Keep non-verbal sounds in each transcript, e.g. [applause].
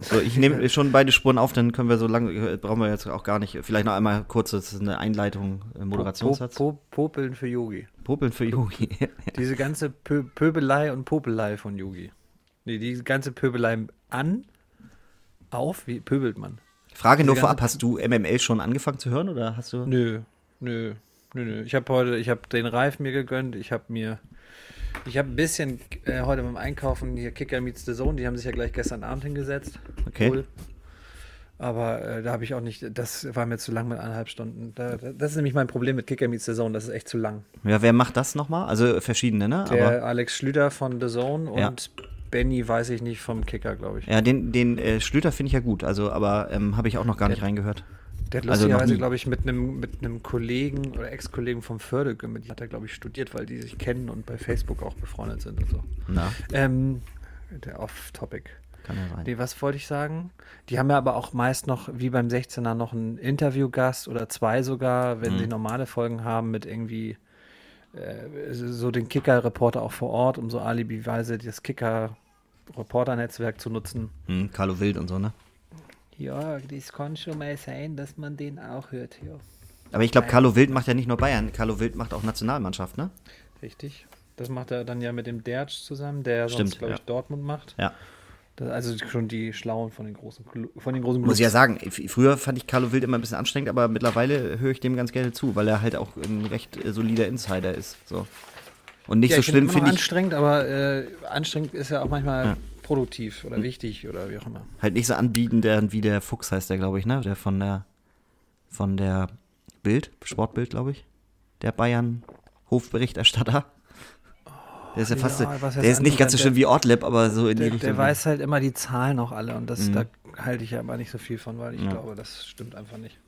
So, ich nehme schon beide Spuren auf, dann können wir so lange, brauchen wir jetzt auch gar nicht. Vielleicht noch einmal kurz, das ist eine Einleitung, äh, Moderationssatz. Po, po, Popeln für Yogi. Popeln für Yogi. [laughs] Diese ganze Pö Pöbelei und Popelei von Yogi. Nee, die ganze Pöbelei an, auf, wie pöbelt man? Frage nur Diese vorab, ganze- hast du MML schon angefangen zu hören oder hast du? Nö, nö, nö, nö. Ich habe heute, ich habe den Reif mir gegönnt. Ich habe mir, ich habe ein bisschen äh, heute beim Einkaufen hier Kicker meets the Zone. Die haben sich ja gleich gestern Abend hingesetzt. Okay. Cool. Aber äh, da habe ich auch nicht, das war mir zu lang mit eineinhalb Stunden. Da, da, das ist nämlich mein Problem mit Kicker meets the Zone. Das ist echt zu lang. Ja, wer macht das nochmal? Also verschiedene, ne? Der Aber Alex Schlüter von The Zone Ja. und Benny weiß ich nicht vom Kicker, glaube ich. ja, den, den äh, Schlüter finde ich ja gut, also aber ähm, habe ich auch noch gar nicht reingehört. Der hat Also lustigerweise, nie. glaube ich, mit einem mit einem Kollegen oder Ex-Kollegen vom Förde, mit hat er, glaube ich, studiert, weil die sich kennen und bei Facebook auch befreundet sind und so. Na, Ähm, der Off-Topic. kann ja sein. Nee, was wollte ich sagen? Die haben ja aber auch meist noch, wie beim 16er, noch einen Interviewgast oder zwei sogar, wenn Mhm. sie normale Folgen haben mit irgendwie äh, so den Kicker-Reporter auch vor Ort, um so alibiweise das Kicker-Reporter-Netzwerk zu nutzen. Hm, Carlo Wild und so, ne? Ja, das kann schon mal sein, dass man den auch hört, ja. Aber ich glaube, Carlo Wild macht ja nicht nur Bayern, Carlo Wild macht auch Nationalmannschaft, ne? Richtig. Das macht er dann ja mit dem Dertsch zusammen, der Stimmt, sonst, glaube ich, ja. Dortmund macht. Ja. Das, also schon die Schlauen von den großen, von den großen Muss ich ja Clubs. sagen, früher fand ich Carlo Wild immer ein bisschen anstrengend, aber mittlerweile höre ich dem ganz gerne zu, weil er halt auch ein recht äh, solider Insider ist. So. Und nicht Ja, so ich schlimm finde ich, anstrengend, aber äh, anstrengend ist ja auch manchmal Ja. Produktiv oder wichtig oder wie auch immer. halt nicht so anbieten, der wie der Fuchs heißt der, glaube ich, ne? Der von der von der Bild, Sportbild, glaube ich. Der Bayern Hofberichterstatter. Der ist ja ja, fast, was der ist nicht ganz so schlimm wie Ortleb, aber so in die Der, Richtung. der weiß halt immer die Zahlen auch alle und das, Mhm. da halte ich ja aber nicht so viel von, weil ich Ja. glaube, das stimmt einfach nicht.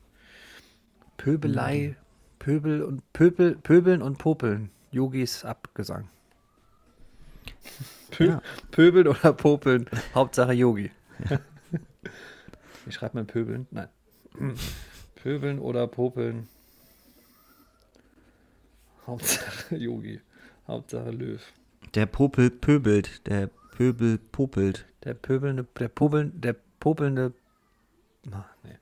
Pöbelei, Pöbel und Pöbel, Pöbeln und Popeln. Yogis Abgesang. Pö Ja. Pöbeln oder Popeln, Hauptsache Yogi. [laughs] Wie schreibt man Pöbeln? Nein. Pöbeln oder Popeln. Hauptsache Yogi. Hauptsache Löw. Der Popel pöbelt, der Pöbel popelt. Der pöbelnde, der popeln, der popelnde. Na, nee.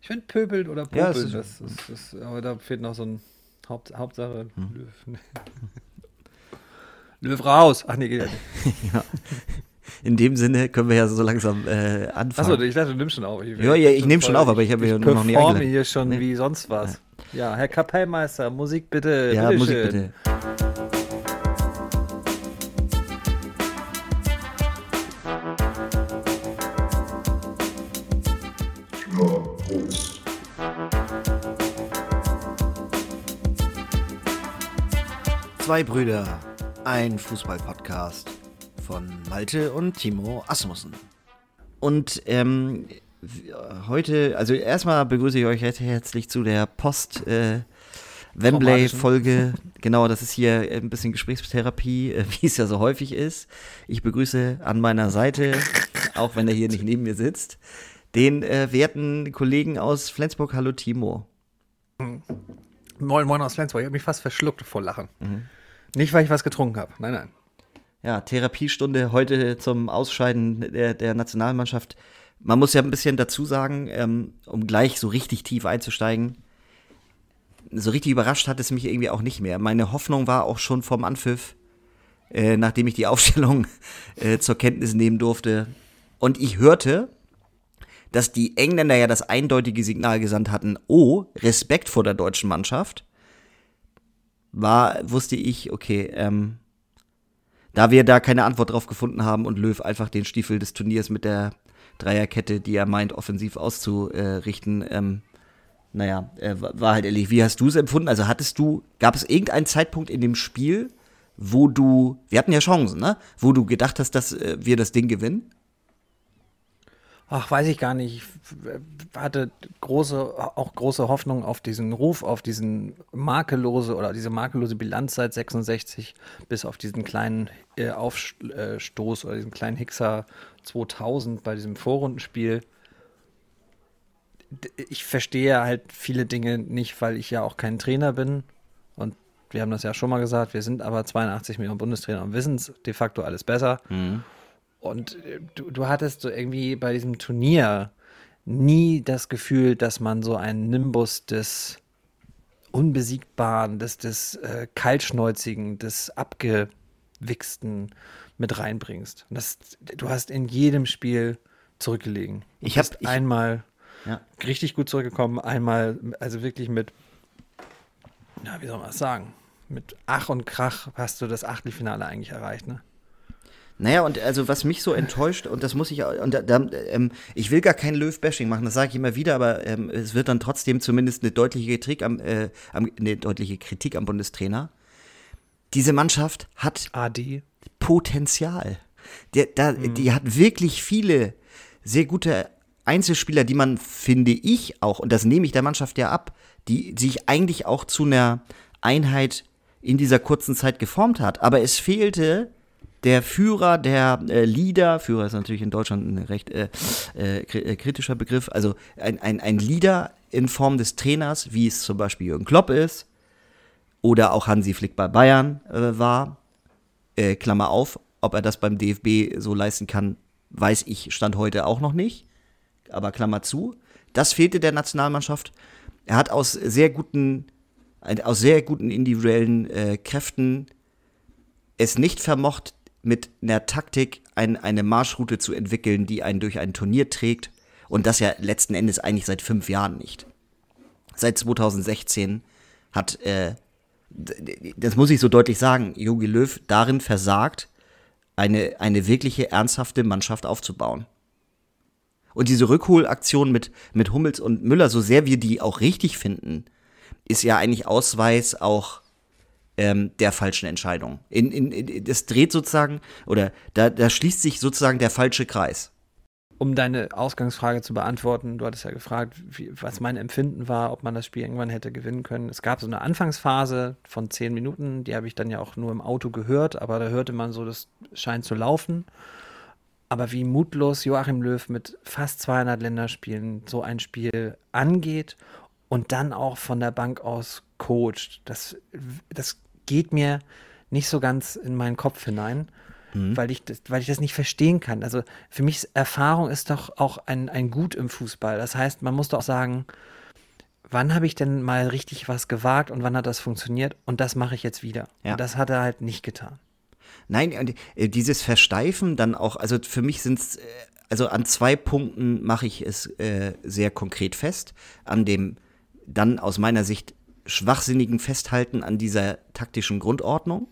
Ich finde pöbelt oder Ja, popeln, es das, ist, das, aber da fehlt noch so ein Haupt, Hauptsache Hm. Löw. [laughs] Löw raus! Ach nee, geht ja nicht. [laughs] ja. In dem Sinne können wir ja so langsam äh, anfangen. Achso, ich dachte, du nimmst schon auf. Ich, Ja, ja, ich nehm schon auf, aber ich habe hier ich noch nie performe eingeladen. hier schon Nee. wie sonst was. Ja, Herr Kapellmeister, Musik bitte. ja, Musik bitteschön. bitte. Zwei Brüder, ein Fußball-Podcast von Malte und Timo Asmussen. Und ähm, heute, also erstmal begrüße ich euch recht herzlich zu der Post äh, Wembley-Folge. [laughs] Genau, das ist hier ein bisschen Gesprächstherapie, äh, wie es ja so häufig ist. Ich begrüße an meiner Seite, auch wenn er hier nicht neben mir sitzt, den äh, werten Kollegen aus Flensburg. Hallo Timo. Moin, moin aus Flensburg. Ich habe mich fast verschluckt vor Lachen. Mhm. Nicht, weil ich was getrunken habe. Nein, nein. Ja, Therapiestunde heute zum Ausscheiden der, der Nationalmannschaft. Man muss ja ein bisschen dazu sagen, ähm, um gleich so richtig tief einzusteigen. So richtig überrascht hat es mich irgendwie auch nicht mehr. Meine Hoffnung war auch schon vom Anpfiff, äh, nachdem ich die [laughs] Aufstellung äh, zur Kenntnis nehmen durfte. Und ich hörte, dass die Engländer ja das eindeutige Signal gesandt hatten, oh, Respekt vor der deutschen Mannschaft. War, wusste ich, okay, ähm, da wir da keine Antwort drauf gefunden haben und Löw einfach den Stiefel des Turniers mit der Dreierkette, die er meint, offensiv auszurichten, ähm, naja, äh, war halt ehrlich. Wie hast du es empfunden? Also hattest du, gab es irgendeinen Zeitpunkt in dem Spiel, wo du, wir hatten ja Chancen, ne? Wo du gedacht hast, dass äh, wir das Ding gewinnen? Ach, weiß ich gar nicht. Ich hatte große, auch große Hoffnung auf diesen Ruf, auf diesen makellose oder diese makellose Bilanz seit 66 bis auf diesen kleinen äh, Aufstoß oder diesen kleinen Hixer 2000 bei diesem Vorrundenspiel. Ich verstehe halt viele Dinge nicht, weil ich ja auch kein Trainer bin. Und wir haben das ja schon mal gesagt, wir sind aber 82 Millionen Bundestrainer und wissen es de facto alles besser. Und äh, du, du hattest so irgendwie bei diesem Turnier nie das Gefühl, dass man so einen Nimbus des Unbesiegbaren, des, des äh, Kaltschnäuzigen, des Abgewichsten mit reinbringst. Und das, du hast in jedem Spiel zurückgelegen. Du Ich hab- bist ich- einmal Ja. richtig gut zurückgekommen, einmal, also wirklich mit, ja, wie soll man das sagen? Mit Ach und Krach hast du das Achtelfinale eigentlich erreicht, ne? Naja, und also was mich so enttäuscht, und das muss ich auch, und da, da, ähm, ich will gar kein Löw-Bashing machen, das sage ich immer wieder, aber ähm, es wird dann trotzdem zumindest eine deutliche Kritik am, äh, am, eine deutliche Kritik am Bundestrainer. Diese Mannschaft hat AD. Potenzial. Der, da, Mhm. Die hat wirklich viele sehr gute Einzelspieler, die man, finde ich auch, und das nehme ich der Mannschaft ja ab, die sich eigentlich auch zu einer Einheit in dieser kurzen Zeit geformt hat. Aber es fehlte der Führer, der äh, Leader, Führer ist natürlich in Deutschland ein recht äh, äh, äh, kritischer Begriff, also ein, ein, ein Leader in Form des Trainers, wie es zum Beispiel Jürgen Klopp ist, oder auch Hansi Flick bei Bayern äh, war, äh, Klammer auf, ob er das beim DFB so leisten kann, weiß ich, stand heute auch noch nicht. Aber Klammer zu. Das fehlte der Nationalmannschaft. Er hat aus sehr guten, aus sehr guten individuellen Kräften es nicht vermocht, mit einer Taktik ein, eine Marschroute zu entwickeln, die einen durch ein Turnier trägt. Und das ja letzten Endes eigentlich seit fünf Jahren nicht. Seit 2016 hat äh, das muss ich so deutlich sagen, Jogi Löw darin versagt, eine, eine wirkliche ernsthafte Mannschaft aufzubauen. Und diese Rückholaktion mit, mit Hummels und Müller, so sehr wir die auch richtig finden, ist ja eigentlich Ausweis auch ähm, der falschen Entscheidung. In, in, in, das dreht sozusagen, oder da, da schließt sich sozusagen der falsche Kreis. Um deine Ausgangsfrage zu beantworten, du hattest ja gefragt, wie, was mein Empfinden war, ob man das Spiel irgendwann hätte gewinnen können. Es gab so eine Anfangsphase von zehn Minuten, die habe ich dann ja auch nur im Auto gehört, aber da hörte man so, das scheint zu laufen. Aber wie mutlos Joachim Löw mit fast 200 Länderspielen so ein Spiel angeht und dann auch von der Bank aus coacht, das, das geht mir nicht so ganz in meinen Kopf hinein, weil, ich das, weil ich das nicht verstehen kann. Also für mich ist Erfahrung ist doch auch ein, ein Gut im Fußball. Das heißt, man muss doch sagen, wann habe ich denn mal richtig was gewagt und wann hat das funktioniert und das mache ich jetzt wieder. Ja. Und das hat er halt nicht getan. Nein, äh, dieses Versteifen dann auch, also für mich sind es, äh, also an zwei Punkten mache ich es äh, sehr konkret fest. An dem dann aus meiner Sicht schwachsinnigen Festhalten an dieser taktischen Grundordnung.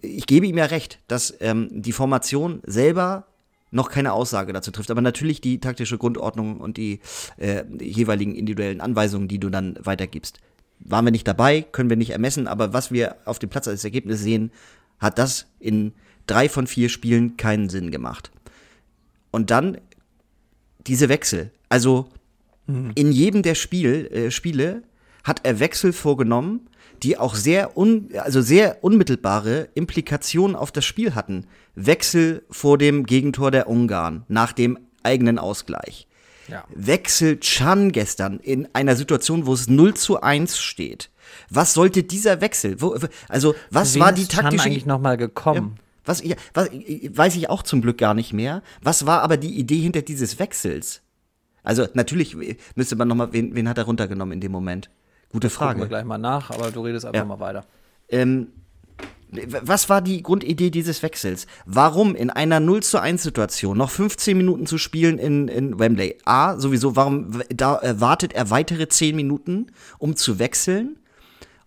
Ich gebe ihm ja recht, dass ähm, die Formation selber noch keine Aussage dazu trifft, aber natürlich die taktische Grundordnung und die äh, jeweiligen individuellen Anweisungen, die du dann weitergibst. Waren wir nicht dabei, können wir nicht ermessen, aber was wir auf dem Platz als Ergebnis sehen, hat das in drei von vier Spielen keinen Sinn gemacht. Und dann diese Wechsel. Also in jedem der Spiel, äh, Spiele hat er Wechsel vorgenommen, die auch sehr, un, also sehr unmittelbare Implikationen auf das Spiel hatten. Wechsel vor dem Gegentor der Ungarn nach dem eigenen Ausgleich. Ja. Wechsel Chan gestern in einer Situation, wo es 0 zu 1 steht. Was sollte dieser Wechsel? Wo, also, was Wen war die ist Chan taktische eigentlich nochmal gekommen? was, ja, was, weiß ich auch zum Glück gar nicht mehr. Was war aber die Idee hinter dieses Wechsels? Also natürlich müsste man nochmal, wen, wen hat er runtergenommen in dem Moment? Gute Gucken wir Frage. gleich mal nach, aber du redest einfach Ja. mal weiter. Ähm, was war die Grundidee dieses Wechsels? Warum in einer 0 zu 1 Situation noch 15 Minuten zu spielen in, in Wembley? A, sowieso, warum da wartet er weitere 10 Minuten, um zu wechseln?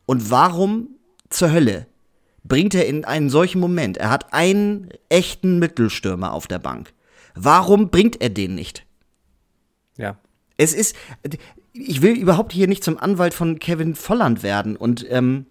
Und warum zur Hölle bringt er in einen solchen Moment? Er hat einen echten Mittelstürmer auf der Bank. Warum bringt er den nicht? Ja. Es ist, ich will überhaupt hier nicht zum Anwalt von Kevin Volland werden und ähm,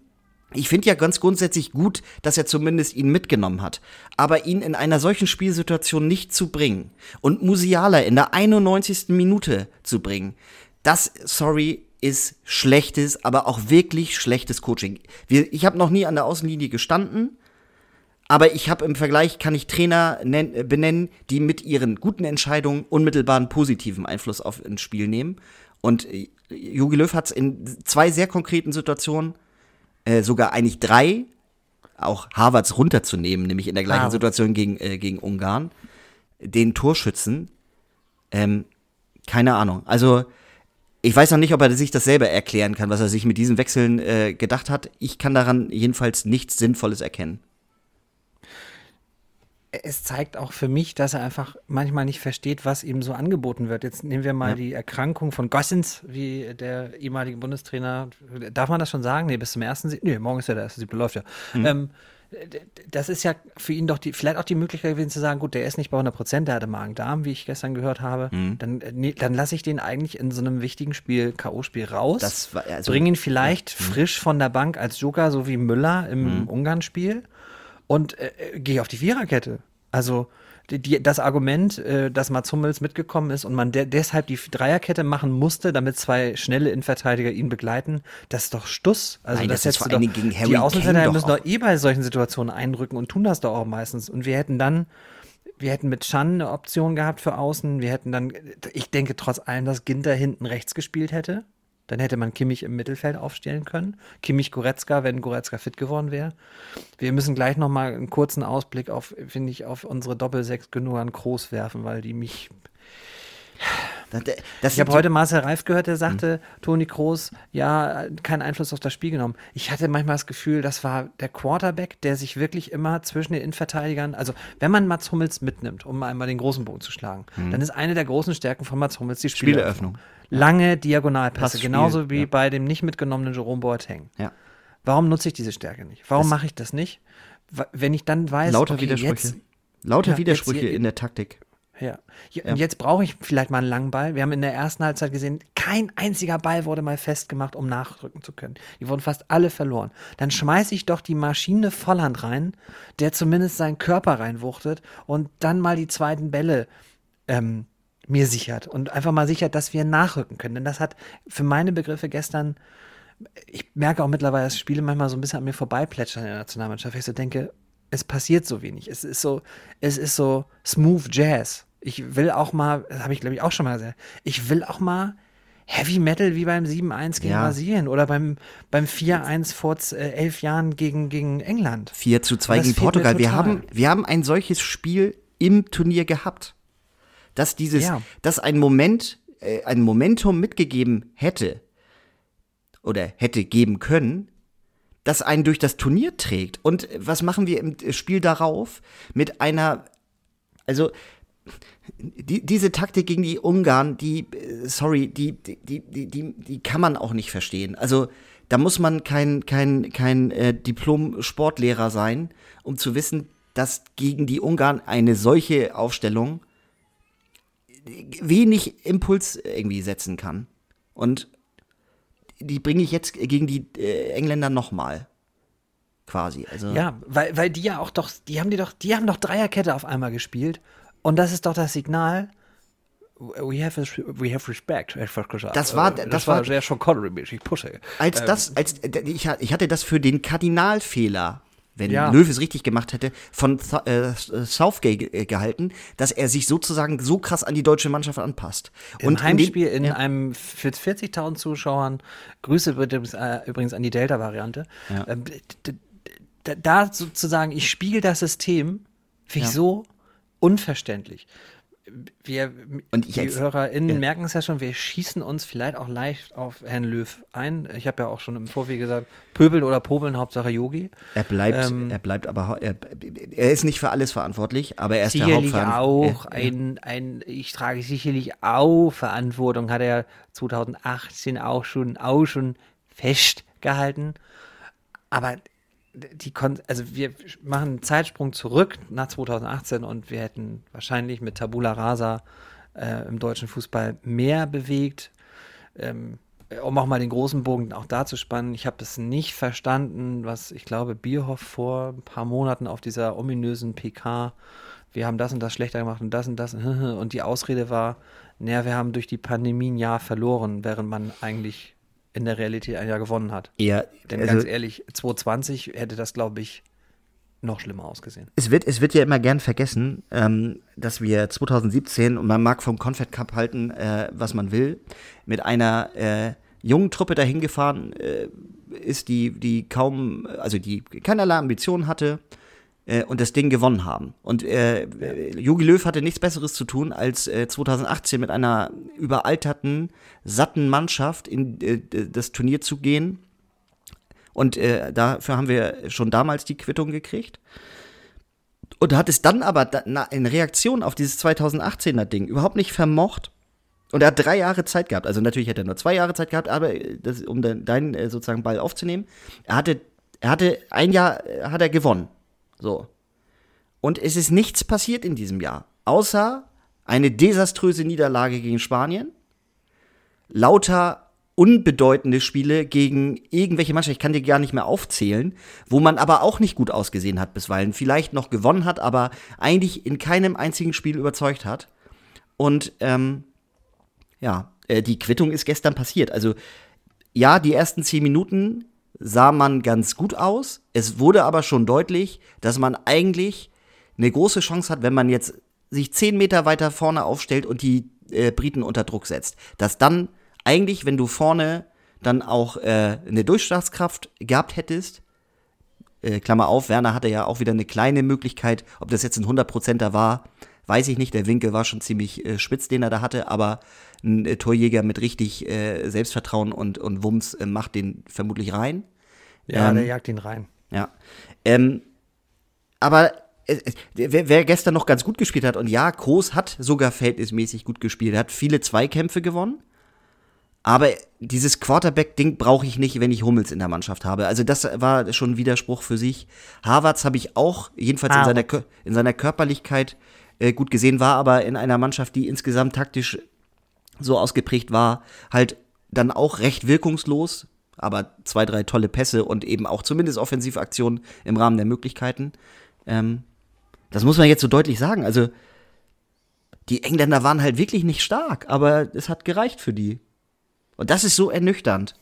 ich finde ja ganz grundsätzlich gut, dass er zumindest ihn mitgenommen hat. Aber ihn in einer solchen Spielsituation nicht zu bringen und Musiala in der 91. Minute zu bringen, das, sorry, ist schlechtes, aber auch wirklich schlechtes Coaching. Wir, ich habe noch nie an der Außenlinie gestanden, aber ich habe im Vergleich, kann ich Trainer nen- äh, benennen, die mit ihren guten Entscheidungen unmittelbaren positiven Einfluss auf ein Spiel nehmen. Und Jogi Löw hat es in zwei sehr konkreten Situationen, äh, sogar eigentlich drei, auch Harvards runterzunehmen, nämlich in der gleichen Harvard. Situation gegen, äh, gegen Ungarn, den Torschützen. Ähm, keine Ahnung. Also, ich weiß noch nicht, ob er sich das selber erklären kann, was er sich mit diesen Wechseln äh, gedacht hat. Ich kann daran jedenfalls nichts Sinnvolles erkennen. Es zeigt auch für mich, dass er einfach manchmal nicht versteht, was ihm so angeboten wird. Jetzt nehmen wir mal Ja. die Erkrankung von Gossens, wie der ehemalige Bundestrainer. Darf man das schon sagen? Nee, bis zum ersten Sie Nee, morgen ist ja der erste Siebte, läuft ja. Ähm, d- d- das ist ja für ihn doch die, vielleicht auch die Möglichkeit gewesen zu sagen, gut, der ist nicht bei 100 Prozent, der hatte Magen-Darm, wie ich gestern gehört habe. Dann, äh, nee, dann lasse ich den eigentlich in so einem wichtigen Spiel, K.O.-Spiel raus. Das war- also- bring ihn vielleicht frisch von der Bank als Joker, so wie Müller im Ungarn-Spiel und äh, äh, gehe auf die Viererkette. Also die, die, das Argument, äh, dass Mats Hummels mitgekommen ist und man de deshalb die Dreierkette machen musste, damit zwei schnelle Innenverteidiger ihn begleiten, das ist doch Stuss. Also Nein, das ist setzt vor doch- Dingen gegen Harry Die Außenverteidiger doch müssen doch eh bei solchen Situationen einrücken und tun das doch auch meistens. Und wir hätten dann wir hätten mit Chan eine Option gehabt für außen. Wir hätten dann, ich denke trotz allem, dass Ginter hinten rechts gespielt hätte. Dann hätte man Kimmich im Mittelfeld aufstellen können. Kimmich Goretzka, wenn Goretzka fit geworden wäre. Wir müssen gleich noch mal einen kurzen Ausblick auf, finde ich, auf unsere Doppelsechs genug an Groß werfen, weil die mich Das, das ich habe heute Marcel Reif gehört, der sagte, Mhm. Toni Kroos, ja, keinen Einfluss auf das Spiel genommen. Ich hatte manchmal das Gefühl, das war der Quarterback, der sich wirklich immer zwischen den Innenverteidigern, also wenn man Mats Hummels mitnimmt, um einmal den großen Bogen zu schlagen, dann ist eine der großen Stärken von Mats Hummels die Spieleröffnung. Mhm. Spieleröffnung. Lange Diagonalpässe, genauso wie ja. bei dem nicht mitgenommenen Jerome Boateng. Ja. Warum nutze ich diese Stärke nicht? Warum mache ich das nicht? Wenn ich dann weiß, Lauter okay, Widersprüche. jetzt, Lauter Ja, Widersprüche jetzt- in der Taktik. ja. Und jetzt brauche ich vielleicht mal einen langen Ball. Wir haben in der ersten Halbzeit gesehen, kein einziger Ball wurde mal festgemacht, um nachrücken zu können. Die wurden fast alle verloren. Dann schmeiße ich doch die Maschine Volland rein, der zumindest seinen Körper reinwuchtet und dann mal die zweiten Bälle ähm, mir sichert und einfach mal sichert, dass wir nachrücken können. Denn das hat für meine Begriffe gestern ich merke auch mittlerweile, dass Spiele manchmal so ein bisschen an mir vorbeiplätschern in der Nationalmannschaft. Ich so denke, es passiert so wenig. Es ist so, es ist so smooth Jazz. Ich will auch mal, das habe ich glaube ich auch schon mal gesagt, ich will auch mal Heavy Metal wie beim 7-1 gegen Ja. Brasilien oder beim, beim 4-1 vor äh, elf Jahren gegen, gegen England. 4 zu 2 Das gegen Portugal. Wir haben, wir haben ein solches Spiel im Turnier gehabt. Dass dieses, Ja. dass ein Moment, äh, ein Momentum mitgegeben hätte oder hätte geben können, das einen durch das Turnier trägt. Und was machen wir im Spiel darauf? Mit einer, also die, diese Taktik gegen die Ungarn, die, äh, sorry, die, die, die, die, die, die kann man auch nicht verstehen. Also da muss man kein, kein, kein äh, Diplom-Sportlehrer sein, um zu wissen, dass gegen die Ungarn eine solche Aufstellung wenig Impuls irgendwie setzen kann. Und die bringe ich jetzt gegen die äh, Engländer nochmal. Quasi. Also, Ja, weil, weil die ja auch doch, die haben die doch, die haben doch Dreierkette auf einmal gespielt. Und das ist doch das Signal. We have, we have respect. Das war- Äh, das war- sehr schon Connery-mäßig, Pusche. Als Ähm, das, als ich hatte das für den Kardinalfehler, wenn Ja. Löw es richtig gemacht hätte, von Th äh, Southgate äh, gehalten, dass er sich sozusagen so krass an die deutsche Mannschaft anpasst. Im Und in dem- Heimspiel in ja, einem für 40.000 Zuschauern, Grüße übrigens, äh, übrigens an die Delta-Variante, Ja. ähm, da sozusagen, ich spiegel das System, finde ich so unverständlich. Wir, Und die als- HörerInnen ja. merken es ja schon, wir schießen uns vielleicht auch leicht auf Herrn Löw ein. Ich habe ja auch schon im Vorweg gesagt, pöbeln oder popeln, Hauptsache Yogi. er bleibt, ähm, er bleibt aber, er, er ist nicht für alles verantwortlich, aber er ist der sicherlich Hauptverantwortliche. auch ein, ein, ich trage sicherlich auch Verantwortung, hat er ja 2018 auch schon, auch schon festgehalten. Aber die kon also wir machen einen Zeitsprung zurück nach 2018 und wir hätten wahrscheinlich mit Tabula Rasa äh, im deutschen Fußball mehr bewegt. Ähm, um auch mal den großen Bogen auch da zu spannen, ich habe es nicht verstanden, was ich glaube Bierhoff vor ein paar Monaten auf dieser ominösen PK, wir haben das und das schlechter gemacht und das und das [laughs] und die Ausrede war, naja, wir haben durch die Pandemie ein Jahr verloren, während man eigentlich in der Realität ein Jahr gewonnen hat. Ja, Denn also- ganz ehrlich, 2020 hätte das, glaube ich, noch schlimmer ausgesehen. Es wird, es wird ja immer gern vergessen, ähm, dass wir 2017, und man mag vom Confed Cup halten, äh, was man will, mit einer äh, jungen Truppe dahin gefahren äh, ist, die, die kaum, also die keinerlei Ambitionen hatte äh, und das Ding gewonnen haben. Und äh, Jogi Löw hatte nichts Besseres zu tun, als äh, 2018 mit einer überalterten, satten Mannschaft in äh, das Turnier zu gehen. Und äh, dafür haben wir schon damals die Quittung gekriegt. Und hat es dann aber in Reaktion auf dieses 2018er Ding überhaupt nicht vermocht. Und er hat drei Jahre Zeit gehabt. Also natürlich hätte er nur zwei Jahre Zeit gehabt, aber das, um deinen sozusagen Ball aufzunehmen. Er hatte, er hatte ein Jahr hat er gewonnen. So. Und es ist nichts passiert in diesem Jahr, außer eine desaströse Niederlage gegen Spanien, lauter unbedeutende Spiele gegen irgendwelche Mannschaften, ich kann dir gar nicht mehr aufzählen, wo man aber auch nicht gut ausgesehen hat bisweilen, vielleicht noch gewonnen hat, aber eigentlich in keinem einzigen Spiel überzeugt hat. Und ähm, ja, äh, die Quittung ist gestern passiert. Also ja, die ersten zehn Minuten sah man ganz gut aus. Es wurde aber schon deutlich, dass man eigentlich eine große Chance hat, wenn man jetzt sich zehn Meter weiter vorne aufstellt und die äh, Briten unter Druck setzt. Dass dann eigentlich, wenn du vorne dann auch äh, eine Durchschlagskraft gehabt hättest, äh, Klammer auf, Werner hatte ja auch wieder eine kleine Möglichkeit, ob das jetzt ein 100%er war, weiß ich nicht. Der Winkel war schon ziemlich äh, spitz, den er da hatte, aber ein äh, Torjäger mit richtig äh, Selbstvertrauen und, und Wumms äh, macht den vermutlich rein. Ja, ähm, der jagt ihn rein. Ja. Ähm, aber wer, wer, gestern noch ganz gut gespielt hat, und ja, Groß hat sogar verhältnismäßig gut gespielt, hat viele Zweikämpfe gewonnen. Aber dieses Quarterback-Ding brauche ich nicht, wenn ich Hummels in der Mannschaft habe. Also das war schon ein Widerspruch für sich. Harvards habe ich auch, jedenfalls in seiner, in seiner Körperlichkeit, äh, gut gesehen, war aber in einer Mannschaft, die insgesamt taktisch so ausgeprägt war, halt dann auch recht wirkungslos, aber zwei, drei tolle Pässe und eben auch zumindest Offensivaktionen im Rahmen der Möglichkeiten. Ähm, das muss man jetzt so deutlich sagen. Also, die Engländer waren halt wirklich nicht stark, aber es hat gereicht für die. Und das ist so ernüchternd.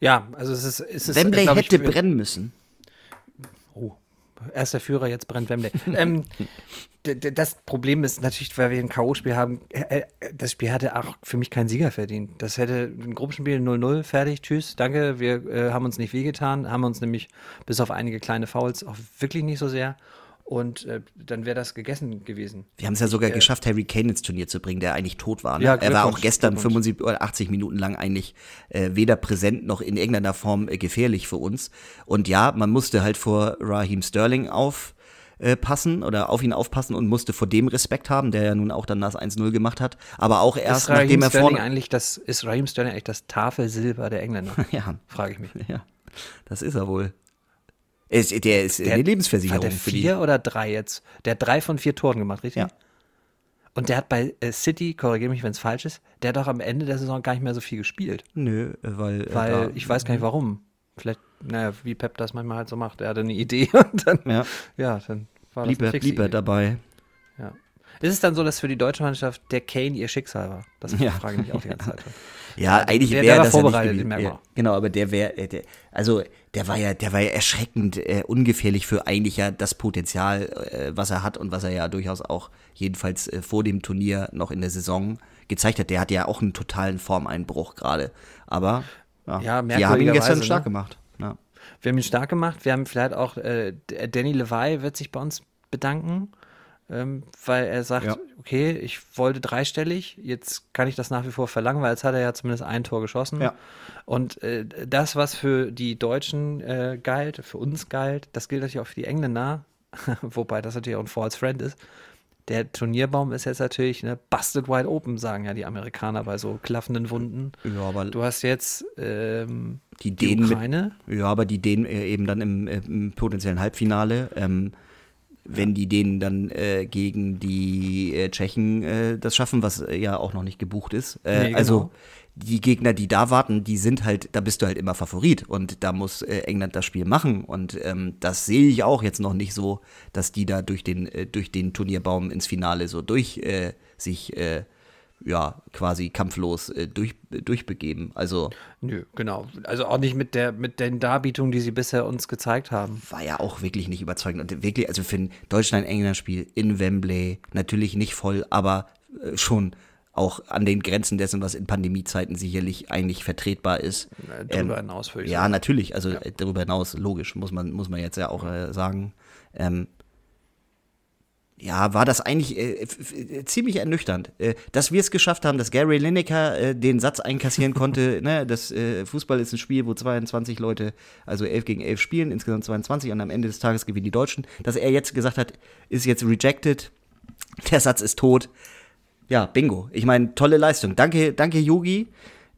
Ja, also es ist. Es ist Wembley hätte ich, brennen müssen. Erster Führer, jetzt brennt Wembley. ähm, das Problem ist natürlich, weil wir ein K.O.-Spiel haben, äh, äh, das Spiel hatte auch für mich keinen Sieger verdient. Das hätte ein Gruppenspiel 0-0, fertig, tschüss, danke, wir äh, haben uns nicht wehgetan, haben uns nämlich bis auf einige kleine Fouls auch wirklich nicht so sehr. Und äh, dann wäre das gegessen gewesen. Wir haben es ja sogar äh, geschafft, Harry Kane ins Turnier zu bringen, der eigentlich tot war. Ne? Ja, er war auch gestern 75 oder 80 Minuten lang eigentlich äh, weder präsent noch in irgendeiner Form äh, gefährlich für uns. Und ja, man musste halt vor Raheem Sterling auf äh, passen oder auf ihn aufpassen und musste vor dem Respekt haben, der ja nun auch dann das 1-0 gemacht hat. Aber auch erst, nachdem er vorne. Eigentlich das, ist Raheem Sterling eigentlich das Tafelsilber der Engländer? [laughs] ja. Frage ich mich. Ja, das ist er wohl. Ist, der ist der, eine Lebensversicherung. Hat der vier oder drei jetzt? Der hat drei von vier Toren gemacht, richtig? Ja. Und der hat bei äh, City, korrigiere mich, wenn es falsch ist, der hat doch am Ende der Saison gar nicht mehr so viel gespielt. Nö, weil. Weil da, ich weiß gar nicht warum. Vielleicht, naja, wie Pep das manchmal halt so macht. Er hatte eine Idee [laughs] und dann. Ja, ja dann war blieb das er, blieb er dabei. Ja. Ist es dann so, dass für die deutsche Mannschaft der Kane ihr Schicksal war? Das ja. frage ich mich auch die ganze Zeit. [laughs] ja, eigentlich wäre das vorbereitet ja nicht ja, Genau, aber der wäre, also der war ja, der war ja erschreckend äh, ungefährlich für eigentlich ja das Potenzial, äh, was er hat und was er ja durchaus auch jedenfalls äh, vor dem Turnier noch in der Saison gezeigt hat. Der hat ja auch einen totalen Formeinbruch gerade. Aber ja, ja wir haben ihn gestern stark ne? gemacht. Ja. Wir haben ihn stark gemacht. Wir haben vielleicht auch äh, Danny Levi wird sich bei uns bedanken ähm, weil er sagt, ja. okay, ich wollte dreistellig, jetzt kann ich das nach wie vor verlangen, weil jetzt hat er ja zumindest ein Tor geschossen. Ja. Und äh, das, was für die Deutschen äh, galt, für uns galt, das gilt natürlich auch für die Engländer, [laughs] wobei das natürlich auch ein False Friend ist. Der Turnierbaum ist jetzt natürlich ne, busted wide open, sagen ja die Amerikaner bei so klaffenden Wunden. Ja, aber du hast jetzt ähm, die, die Ukraine. Mit, ja, aber die Dänen äh, eben dann im, im potenziellen Halbfinale. Ähm, wenn die denen dann äh, gegen die äh, Tschechen äh, das schaffen, was äh, ja auch noch nicht gebucht ist. Äh, nee, also genau. die Gegner, die da warten, die sind halt, da bist du halt immer Favorit und da muss äh, England das Spiel machen und ähm, das sehe ich auch jetzt noch nicht so, dass die da durch den durch den Turnierbaum ins Finale so durch sich ja, quasi kampflos äh, durch, durchbegeben. Also. Nö, genau. Also auch nicht mit der, mit den Darbietungen, die sie bisher uns gezeigt haben. War ja auch wirklich nicht überzeugend. Und wirklich, also für ein Deutschland-England-Spiel in Wembley, natürlich nicht voll, aber äh, schon auch an den Grenzen dessen, was in Pandemiezeiten sicherlich eigentlich vertretbar ist. Äh, Darüber hinaus würde ich Ja, sagen. natürlich. Also äh, darüber hinaus, logisch, muss man, muss man jetzt ja auch äh, sagen. Ähm, ja, war das eigentlich äh, ziemlich ernüchternd. Äh, dass wir es geschafft haben, dass Gary Lineker äh, den Satz einkassieren konnte, [laughs] ne, dass äh, Fußball ist ein Spiel, wo 22 Leute, also 11 gegen 11 spielen, insgesamt 22 und am Ende des Tages gewinnen die Deutschen. Dass er jetzt gesagt hat, ist jetzt rejected, [laughs] der Satz ist tot. Ja, bingo. Ich meine, tolle Leistung. Danke, danke Yogi.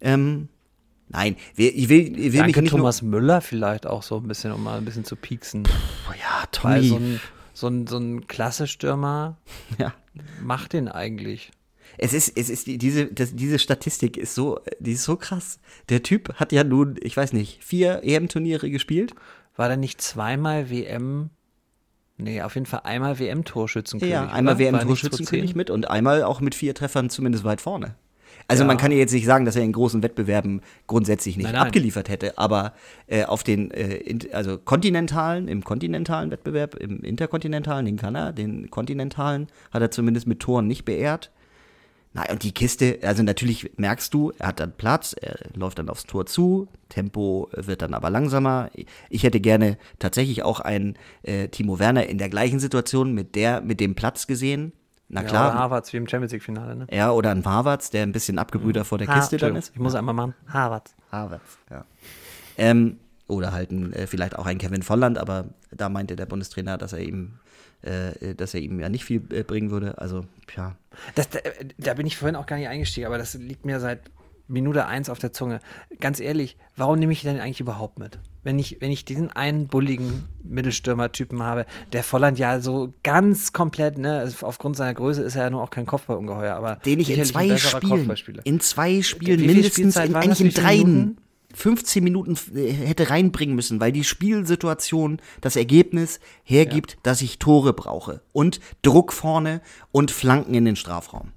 Ähm, nein, ich will, ich will mich Danke nicht Thomas Müller vielleicht auch so ein bisschen, um mal ein bisschen zu pieksen. Oh ja, Weil Tommy. so ein, so ein, so ein Klasse-Stürmer [laughs] ja. macht den eigentlich. Es ist, es ist die, diese, das, diese Statistik ist so, die ist so krass. Der Typ hat ja nun, ich weiß nicht, vier EM-Turniere gespielt. War der nicht zweimal WM? Nee, auf jeden Fall einmal WM-Torschützenkönig. Ja, einmal WM-Torschützenkönig 2010? mit und einmal auch mit vier Treffern zumindest weit vorne. Also Ja. man kann ja jetzt nicht sagen, dass er in großen Wettbewerben grundsätzlich nicht Nein, nein. abgeliefert hätte, aber äh, auf den äh, in, also kontinentalen, im kontinentalen Wettbewerb, im interkontinentalen, den kann er, den kontinentalen hat er zumindest mit Toren nicht beehrt. Na, und die Kiste, also natürlich merkst du, er hat dann Platz, er läuft dann aufs Tor zu, Tempo wird dann aber langsamer. Ich hätte gerne tatsächlich auch einen äh, Timo Werner in der gleichen Situation mit der, mit dem Platz gesehen. Na Ja, klar, oder Harvards wie im Champions League-Finale, ne? ja, oder ein Harvards, der ein bisschen abgebrühter vor der Kiste dann ist. Ich muss einmal machen. Harvards. Harvards, ja. Ähm, oder halt ein, äh, vielleicht auch ein Kevin Volland, aber da meinte der Bundestrainer, dass er ihm, äh, dass er ihm ja nicht viel äh, bringen würde. Also, ja. Das, da, da bin ich vorhin auch gar nicht eingestiegen, aber das liegt mir seit Minute eins auf der Zunge. Ganz ehrlich, warum nehme ich den eigentlich überhaupt mit? Wenn ich, wenn ich diesen einen bulligen Mittelstürmer-Typen habe, der Volland ja so ganz komplett, ne, also aufgrund seiner Größe ist er ja nur auch kein Kopfballungeheuer, aber Den ich in zwei Spielen, in zwei Spielen mindestens, in, eigentlich in dreien, Minuten? 15 Minuten äh, hätte reinbringen müssen, weil die Spielsituation das Ergebnis hergibt, dass ich Tore brauche und Druck vorne und Flanken in den Strafraum.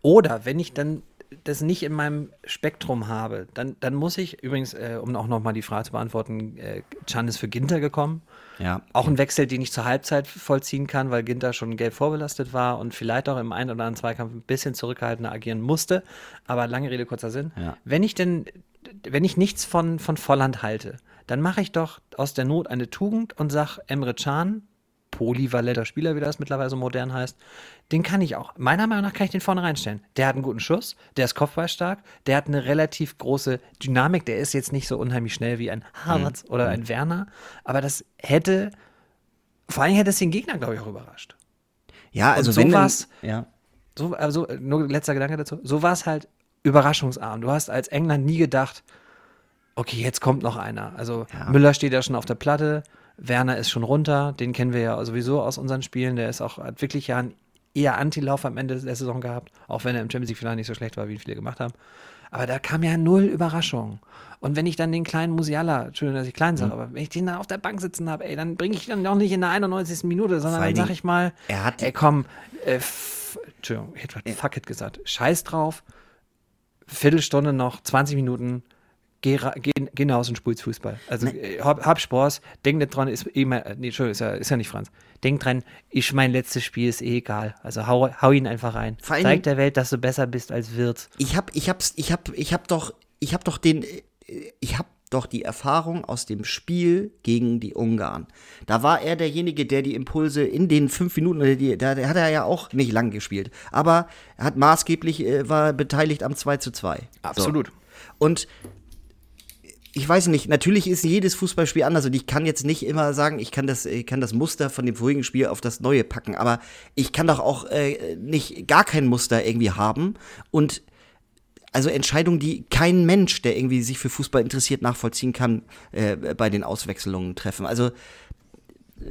Oder wenn ich dann das nicht in meinem Spektrum habe, dann, dann muss ich, übrigens, äh, um auch nochmal die Frage zu beantworten, äh, Can ist für Ginter gekommen. Ja. Auch ein Wechsel, den ich zur Halbzeit vollziehen kann, weil Ginter schon gelb vorbelastet war und vielleicht auch im einen oder anderen Zweikampf ein bisschen zurückgehaltener agieren musste. Aber lange Rede, kurzer Sinn. Ja. Wenn ich denn, wenn ich nichts von, von Volland halte, dann mache ich doch aus der Not eine Tugend und sage Emre Can, polyvalenter Spieler, wie das mittlerweile so modern heißt, den kann ich auch. Meiner Meinung nach kann ich den vorne reinstellen. Der hat einen guten Schuss, der ist kopfballstark, der hat eine relativ große Dynamik, der ist jetzt nicht so unheimlich schnell wie ein Havertz oder ein Werner, aber das hätte, vor allem hätte es den Gegner, glaube ich, auch überrascht. Ja, also so wenn dann- war's. ja. So, also nur letzter Gedanke dazu. So war es halt überraschungsarm. Du hast als England nie gedacht, okay, jetzt kommt noch einer. Also Ja. Müller steht ja schon auf der Platte, Werner ist schon runter, den kennen wir ja sowieso aus unseren Spielen. Der ist auch, hat wirklich ja einen eher Antilauf am Ende der Saison gehabt, auch wenn er im Champions League-Finale nicht so schlecht war, wie viele gemacht haben. Aber da kam ja null Überraschung. Und wenn ich dann den kleinen Musiala, Entschuldigung, dass ich klein Mhm. sage, aber wenn ich den da auf der Bank sitzen habe, ey, dann bringe ich dann noch nicht in der 91. Minute, sondern dann sage ich mal, er hat ey, komm, äh, Entschuldigung, ich hätte fuck it gesagt. Scheiß drauf, Viertelstunde noch, 20 Minuten, geh, geh, geh nach Hause und spielst Fußball. Also äh, hab, hab Spaß, denk nicht dran, ist eh mein, äh, nee, Entschuldigung, ist ja, ist ja nicht Franz. Denk dran, ich mein letztes Spiel ist eh egal. Also hau, hau ihn einfach rein. Vor Zeig der Welt, dass du besser bist als Wirt. Ich hab, ich hab's, ich hab, ich hab doch, ich hab doch den, äh, ich hab doch die Erfahrung aus dem Spiel gegen die Ungarn. Da war er derjenige, der die Impulse in den fünf Minuten, da, hat er ja auch nicht lang gespielt. Aber er hat maßgeblich, äh, war beteiligt am 2 zu 2. Absolut. So. Und ich weiß nicht, natürlich ist jedes Fußballspiel anders und ich kann jetzt nicht immer sagen, ich kann das, ich kann das Muster von dem vorigen Spiel auf das neue packen, aber ich kann doch auch äh, nicht gar kein Muster irgendwie haben und also Entscheidungen, die kein Mensch, der irgendwie sich für Fußball interessiert, nachvollziehen kann, äh, bei den Auswechslungen treffen. Also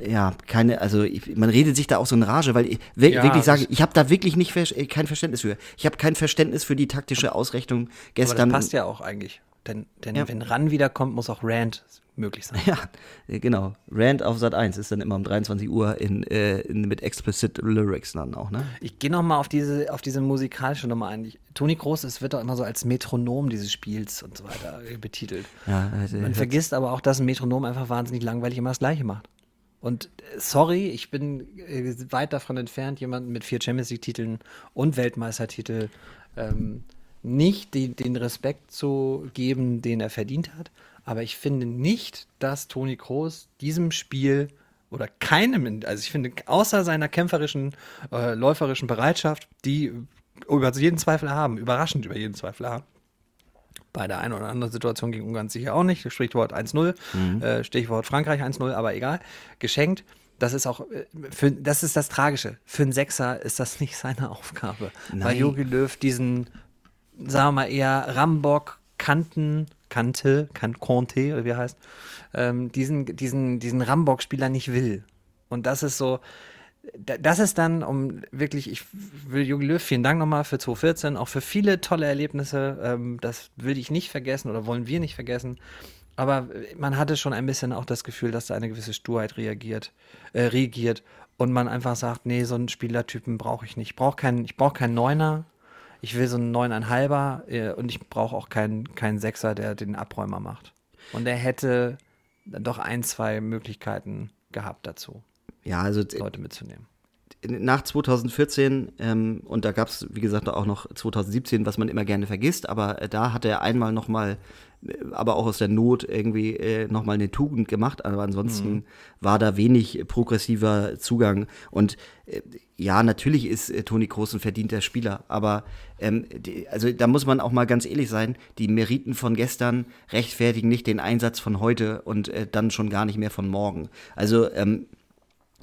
ja, keine, also ich, man redet sich da auch so in Rage, weil ich wir- Ja, wirklich sage, ich habe da wirklich nicht kein Verständnis für. Ich habe kein Verständnis für die taktische Ausrichtung Aber gestern. das passt ja auch eigentlich. Denn, denn Ja. wenn Ran wiederkommt, muss auch Rand möglich sein. [laughs] Ja, äh, genau. Rand auf Sat 1 ist dann immer um 23 Uhr in, äh, in, mit explicit Lyrics dann auch, ne? Ich gehe nochmal auf diese, auf diese musikalische Nummer ein. Ich, Toni Groß, es wird doch immer so als Metronom dieses Spiels und so weiter [laughs] betitelt. Ja, äh, Man vergisst aber auch, dass ein Metronom einfach wahnsinnig langweilig immer das Gleiche macht. Und äh, sorry, ich bin äh, weit davon entfernt, jemanden mit vier Champions League-Titeln und Weltmeistertitel ähm, nicht die, den Respekt zu geben, den er verdient hat. Aber ich finde nicht, dass Toni Kroos diesem Spiel oder keinem, also ich finde, außer seiner kämpferischen, äh, läuferischen Bereitschaft, die über jeden Zweifel haben, überraschend über jeden Zweifel haben. Bei der einen oder anderen Situation gegen Ungarn sicher auch nicht. Stichwort 1-0, mhm. äh, Stichwort Frankreich 1-0, aber egal. Geschenkt. Das ist auch, äh, für, das ist das Tragische. Für einen Sechser ist das nicht seine Aufgabe. Nein. Weil Jogi Löw diesen, sagen wir mal eher Rambock, Kanten, Kante, kan Conte, oder wie er heißt, ähm, diesen, diesen, diesen Rambock-Spieler nicht will. Und das ist so, das ist dann, um wirklich, ich will Jogi Löw, vielen Dank nochmal für 2014, auch für viele tolle Erlebnisse. Ähm, das will ich nicht vergessen oder wollen wir nicht vergessen. Aber man hatte schon ein bisschen auch das Gefühl, dass da eine gewisse Sturheit reagiert, äh, regiert und man einfach sagt, nee, so einen Spielertypen brauche ich nicht. Ich brauche keinen, ich brauche keinen Neuner, ich will so einen Neuneinhalber äh, und ich brauche auch keinen, keinen Sechser, der den Abräumer macht. Und er hätte doch ein, zwei Möglichkeiten gehabt dazu. Ja, also Leute mitzunehmen. Nach 2014, ähm, und da gab es, wie gesagt, auch noch 2017, was man immer gerne vergisst, aber äh, da hat er einmal nochmal aber auch aus der Not irgendwie äh, nochmal eine Tugend gemacht. Aber ansonsten mhm. war da wenig progressiver Zugang. Und äh, ja, natürlich ist äh, Toni Kroos ein verdienter Spieler, aber ähm, die, also da muss man auch mal ganz ehrlich sein, die Meriten von gestern rechtfertigen nicht den Einsatz von heute und äh, dann schon gar nicht mehr von morgen. Also ähm,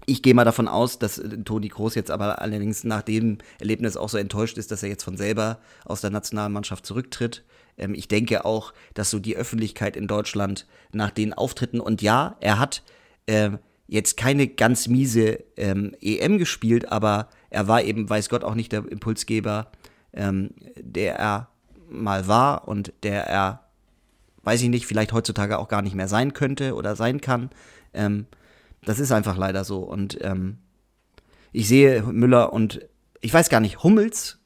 ich gehe mal davon aus, dass äh, Toni Kroos jetzt aber allerdings nach dem Erlebnis auch so enttäuscht ist, dass er jetzt von selber aus der Nationalmannschaft zurücktritt. Ähm, ich denke auch, dass so die Öffentlichkeit in Deutschland nach den Auftritten und ja, er hat äh, jetzt keine ganz miese ähm, EM gespielt, aber er war eben, weiß Gott, auch nicht der Impulsgeber, ähm, der er mal war und der er, weiß ich nicht, vielleicht heutzutage auch gar nicht mehr sein könnte oder sein kann. Ähm, das ist einfach leider so. Und ähm, ich sehe Müller und ich weiß gar nicht, Hummels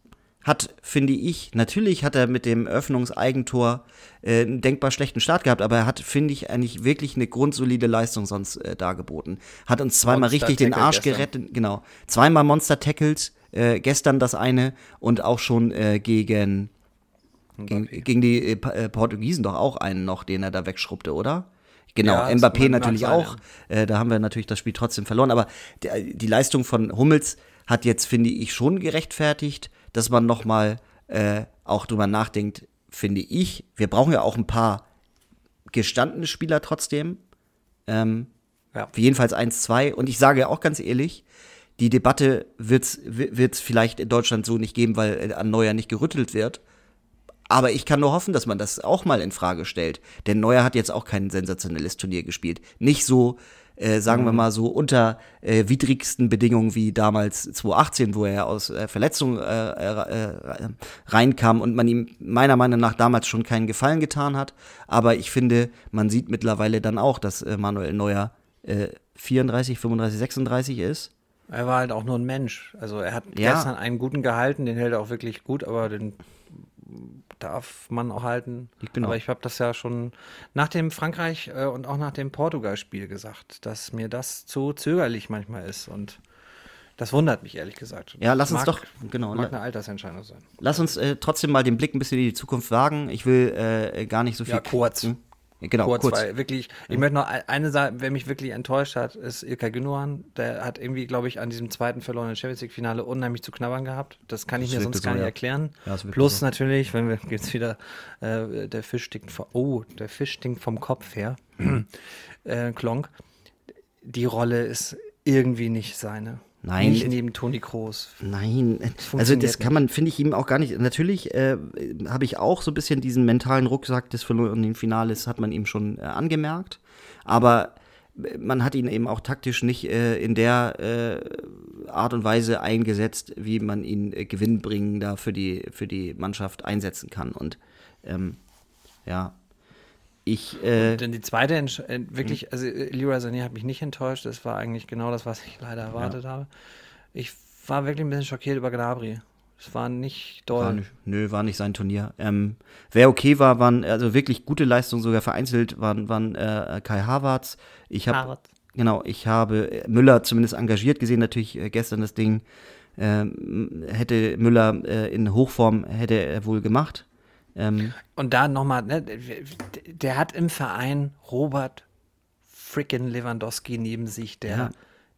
hat, finde ich, natürlich hat er mit dem Öffnungseigentor äh, einen denkbar schlechten Start gehabt, aber er hat, finde ich, eigentlich wirklich eine grundsolide Leistung sonst äh, dargeboten. Hat uns zweimal Monster richtig den Arsch gestern. gerettet, genau. Zweimal Monster Tackles, äh, gestern das eine und auch schon äh, gegen, gegen, gegen, die äh, äh, Portugiesen doch auch einen noch, den er da wegschrubbte, oder? Genau, ja, Mbappé natürlich auch. Äh, da haben wir natürlich das Spiel trotzdem verloren. Aber die, die Leistung von Hummels hat jetzt, finde ich, schon gerechtfertigt dass man nochmal äh, auch drüber nachdenkt, finde ich. Wir brauchen ja auch ein paar gestandene Spieler trotzdem. Ähm, ja. Jedenfalls eins, zwei. Und ich sage ja auch ganz ehrlich, die Debatte wird es vielleicht in Deutschland so nicht geben, weil an Neuer nicht gerüttelt wird. Aber ich kann nur hoffen, dass man das auch mal in Frage stellt. Denn Neuer hat jetzt auch kein sensationelles Turnier gespielt. Nicht so, äh, sagen mhm. wir mal so, unter äh, widrigsten Bedingungen wie damals 2018, wo er aus äh, Verletzung äh, äh, reinkam und man ihm meiner Meinung nach damals schon keinen Gefallen getan hat. Aber ich finde, man sieht mittlerweile dann auch, dass Manuel Neuer äh, 34, 35, 36 ist. Er war halt auch nur ein Mensch. Also er hat ja. gestern einen guten gehalten, den hält er auch wirklich gut, aber den darf man auch halten. Genau. Aber ich habe das ja schon nach dem Frankreich äh, und auch nach dem Portugal-Spiel gesagt, dass mir das zu zögerlich manchmal ist und das wundert mich ehrlich gesagt. Ja, lass uns doch, genau. Mag eine Altersentscheidung sein. Lass uns äh, trotzdem mal den Blick ein bisschen in die Zukunft wagen. Ich will äh, gar nicht so viel. Ja, kurz. Hm? Genau, kurz. kurz. Weil wirklich, ich mhm. möchte noch eine Sache, wer mich wirklich enttäuscht hat, ist Ilkay Gündogan. Der hat irgendwie, glaube ich, an diesem zweiten verlorenen Champions League Finale unheimlich zu knabbern gehabt. Das kann ich das mir sonst so, gar nicht ja. erklären. Ja, Plus so. natürlich, wenn wir jetzt wieder äh, der Fisch stinkt vom, oh, der Fisch stinkt vom Kopf her. äh, Klonk. Die Rolle ist irgendwie nicht seine. Nein. Nicht neben Toni Kroos. Nein. Das also das kann man, finde ich, ihm auch gar nicht. Natürlich äh, habe ich auch so ein bisschen diesen mentalen Rucksack des verlorenen Finales, hat man ihm schon äh, angemerkt. Aber äh, man hat ihn eben auch taktisch nicht äh, in der äh, Art und Weise eingesetzt, wie man ihn äh, gewinnbringender für die, für die Mannschaft einsetzen kann. Und ähm, ja, ich, äh, Denn die zweite, Entsch äh, wirklich, also äh, Leroy Sané hat mich nicht enttäuscht. Das war eigentlich genau das, was ich leider erwartet ja. habe. Ich war wirklich ein bisschen schockiert über Gnabry. Es war nicht doll. War nicht, nö, war nicht sein Turnier. Ähm, wer okay war, waren also wirklich gute Leistungen, sogar vereinzelt, waren, waren äh, Kai Havertz. Ich habe genau, ich habe äh, Müller zumindest engagiert gesehen, natürlich äh, gestern das Ding. Ähm, hätte Müller äh, in Hochform, hätte er wohl gemacht. Ähm, Und da nochmal, ne, der hat im Verein Robert frickin' Lewandowski neben sich, der, Ja.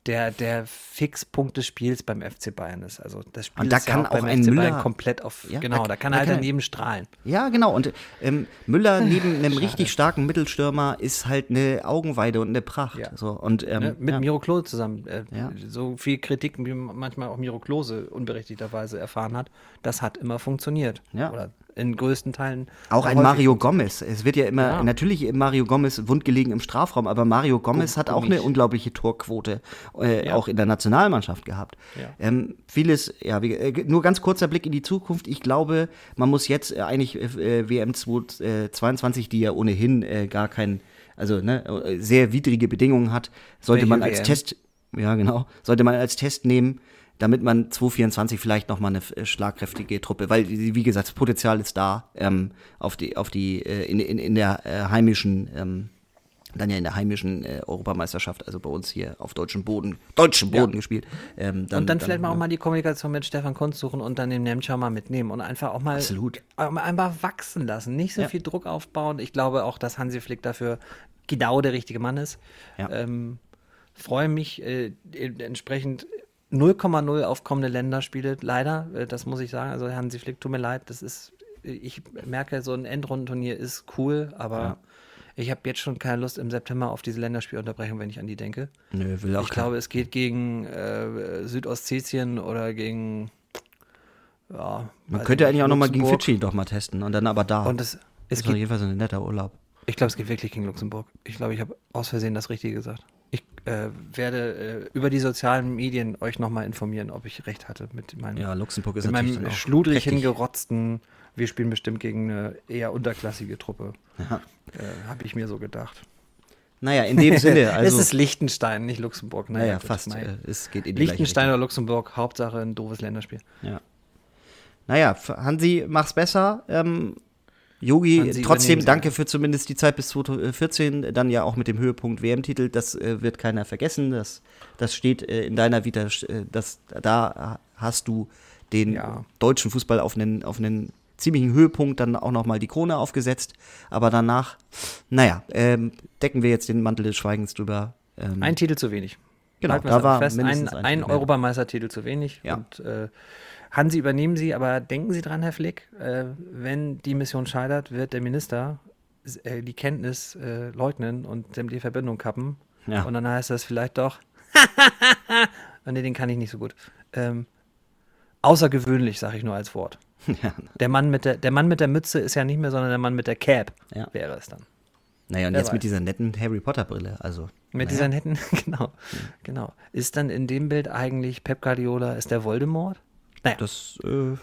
der, der Fixpunkt des Spiels beim FC Bayern ist. Also das Spiel Und da ist kann ja auch auch beim ein FC Müller- Bayern komplett auf, Ja, genau, da- da kann da er halt kann er- daneben strahlen. Ja, genau. Und ähm, Müller neben einem richtig starken Mittelstürmer ist halt eine Augenweide und eine Pracht. Ja. So, und, ähm, Ne, mit. Miro Klose zusammen. Äh, Ja. So viel Kritik, wie manchmal auch Miro Klose unberechtigterweise erfahren hat, das hat immer funktioniert. Ja. Oder in größten Teilen. Auch ein Mario. Gomez. Es wird ja immer, Ja. natürlich Mario Gomez wundgelegen im Strafraum, aber Mario Gomez hat auch eine unglaubliche Torquote, äh, Ja. auch in der Nationalmannschaft gehabt. Ja. Ähm, vieles, ja, wie, äh, nur ganz kurzer Blick in die Zukunft. Ich glaube, man muss jetzt äh, eigentlich äh, WM 2022, die ja ohnehin äh, gar kein, also ne, äh, sehr widrige Bedingungen hat, sollte Welche man als WM? Test, ja genau, sollte man als Test nehmen, damit man 2024 vielleicht noch mal eine äh, schlagkräftige Truppe, weil wie gesagt, das Potenzial ist da ähm, auf die auf die äh, in, in, in der äh, heimischen ähm, dann ja in der heimischen äh, Europameisterschaft, also bei uns hier auf deutschem Boden, deutschem Ja. Boden gespielt. Ähm, und dann, vielleicht mal auch mal die Kommunikation mit Stefan Kunz suchen und dann den Nemtscher mal mitnehmen und einfach auch mal Absolut. einfach wachsen lassen. Nicht so Ja. viel Druck aufbauen. Ich glaube auch, dass Hansi Flick dafür genau der richtige Mann ist. Ja. Ähm, freue mich äh, entsprechend 0,0 auf kommende Länderspiele, leider. Äh, das muss ich sagen. Also Hansi Flick, tut mir leid. Das ist, ich merke, so ein Endrundenturnier ist cool, aber Ja. ich habe jetzt schon keine Lust im September auf diese Länderspielunterbrechung, wenn ich an die denke. Nö, will auch Ich glaube, es geht gegen äh, Südossetien oder gegen. Ja, Man könnte ich eigentlich auch noch mal gegen. Fidschi doch mal testen und dann aber da. Und es, es ist auf geht, jeden Fall so ein netter Urlaub. ich glaube, es geht wirklich gegen Luxemburg. Ich glaube, ich habe aus Versehen das Richtige gesagt. Äh, werde äh, über die sozialen Medien euch nochmal informieren, ob ich recht hatte mit meinem, Ja, Luxemburg ist mit meinem schludrig hingerotzten. Wir spielen bestimmt gegen eine eher unterklassige Truppe. Ja. Äh, habe ich mir so gedacht. Naja, in dem Sinne, [laughs] also. es ist Liechtenstein, nicht Luxemburg. naja, gut, fast. mei. Äh, es geht in die Liechtenstein oder Luxemburg, Hauptsache ein doofes Länderspiel. Ja. Naja, Hansi, mach's besser. Ähm, Yogi, trotzdem danke für zumindest die Zeit bis 2014, dann ja auch mit dem Höhepunkt WM-Titel. Das äh, wird keiner vergessen. Das, das steht äh, in deiner Vita. äh, Das, da hast du den Ja. deutschen Fußball auf einen, auf einen ziemlichen Höhepunkt dann auch nochmal die Krone aufgesetzt. Aber danach, naja, ähm, decken wir jetzt den Mantel des Schweigens drüber. Ähm, Ein Titel zu wenig. Genau, da war fest. ein, ein. Europameistertitel zu wenig. Ja. Und äh, Hansi übernehmen Sie, aber denken Sie dran, Herr Flick, äh, wenn die Mission scheitert, wird der Minister äh, die Kenntnis äh, leugnen und sämtliche Verbindung kappen. Ja. Und dann heißt das vielleicht doch, und [laughs] nee, den kann ich nicht so gut. Ähm, außergewöhnlich, sage ich nur als Wort. [laughs] ja, Der Mann, mit der, der Mann mit der Mütze ist ja nicht mehr, sondern der Mann mit der Cap Ja. wäre es dann. naja, und Wer jetzt mit weiß. dieser netten Harry Potter-Brille. Also, Mit naja. dieser netten, [laughs] genau, genau. Ist dann in dem Bild eigentlich Pep Guardiola, ist der Voldemort? Naja, Das äh,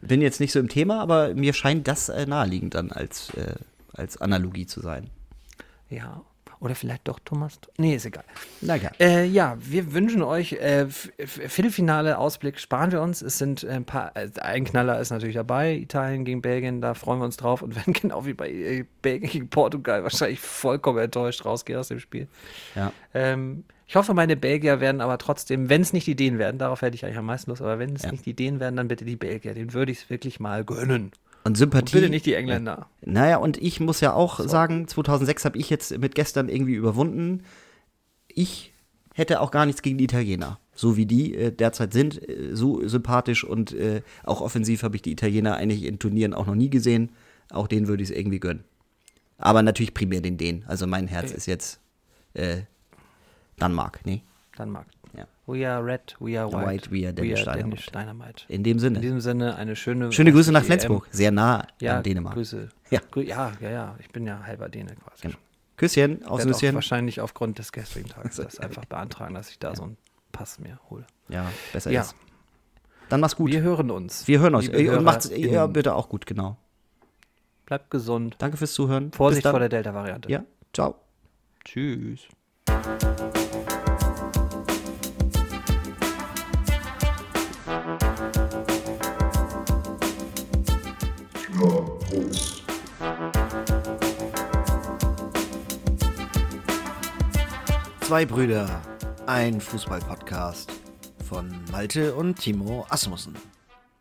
bin jetzt nicht so im Thema, aber mir scheint das äh, naheliegend dann als, äh, als Analogie zu sein. ja. Oder vielleicht doch Thomas? Nee, ist egal. Na ja. Äh, ja, wir wünschen euch äh, Viertelfinale Ausblick sparen wir uns. Es sind ein paar, äh, ein Knaller ist natürlich dabei, Italien gegen Belgien, da freuen wir uns drauf und [laughs] werden genau wie bei äh, Belgien gegen Portugal wahrscheinlich vollkommen enttäuscht rausgehen aus dem Spiel. ja. Ähm, ich hoffe, meine Belgier werden aber trotzdem, wenn es nicht die Dänen werden, darauf hätte ich eigentlich am meisten Lust, aber wenn es Ja. nicht die Dänen werden, dann bitte die Belgier. Den würde ich es wirklich mal gönnen. Und Und Sympathie. bitte nicht die Engländer. Naja, und ich muss ja auch sagen, 2006 habe ich jetzt mit gestern irgendwie überwunden. Ich hätte auch gar nichts gegen die Italiener. So wie die äh, derzeit sind, äh, so sympathisch und äh, auch offensiv habe ich die Italiener eigentlich in Turnieren auch noch nie gesehen. Auch denen würde ich es irgendwie gönnen. Aber natürlich primär den Dänen. Also mein Herz Okay. ist jetzt äh, Danmark, nee. Danmark. Ja. We are red, we are white. White, we are Danish Dynamite. Dynamite. In dem In Sinne. diesem Sinne eine schöne. Schöne Grüße nach. Flensburg. Sehr nah Ja, an Dänemark. Grüße. Ja. Ja, ja, ja. Ich bin ja halber Däne quasi. Genau. Küsschen, auch Nüsschen. wahrscheinlich aufgrund des gestrigen Tages [laughs] das einfach beantragen, dass ich da so einen Pass mir hole. Ja, besser Ja. ist. Dann mach's gut. Wir Wir, hören uns. hören uns. Und macht's ja, bitte auch gut, genau. Bleibt gesund. Danke fürs Zuhören. Vorsicht vor der Delta-Variante. Ja, ciao. Tschüss. Zwei Brüder, ein Fußball-Podcast von Malte und Timo Asmussen.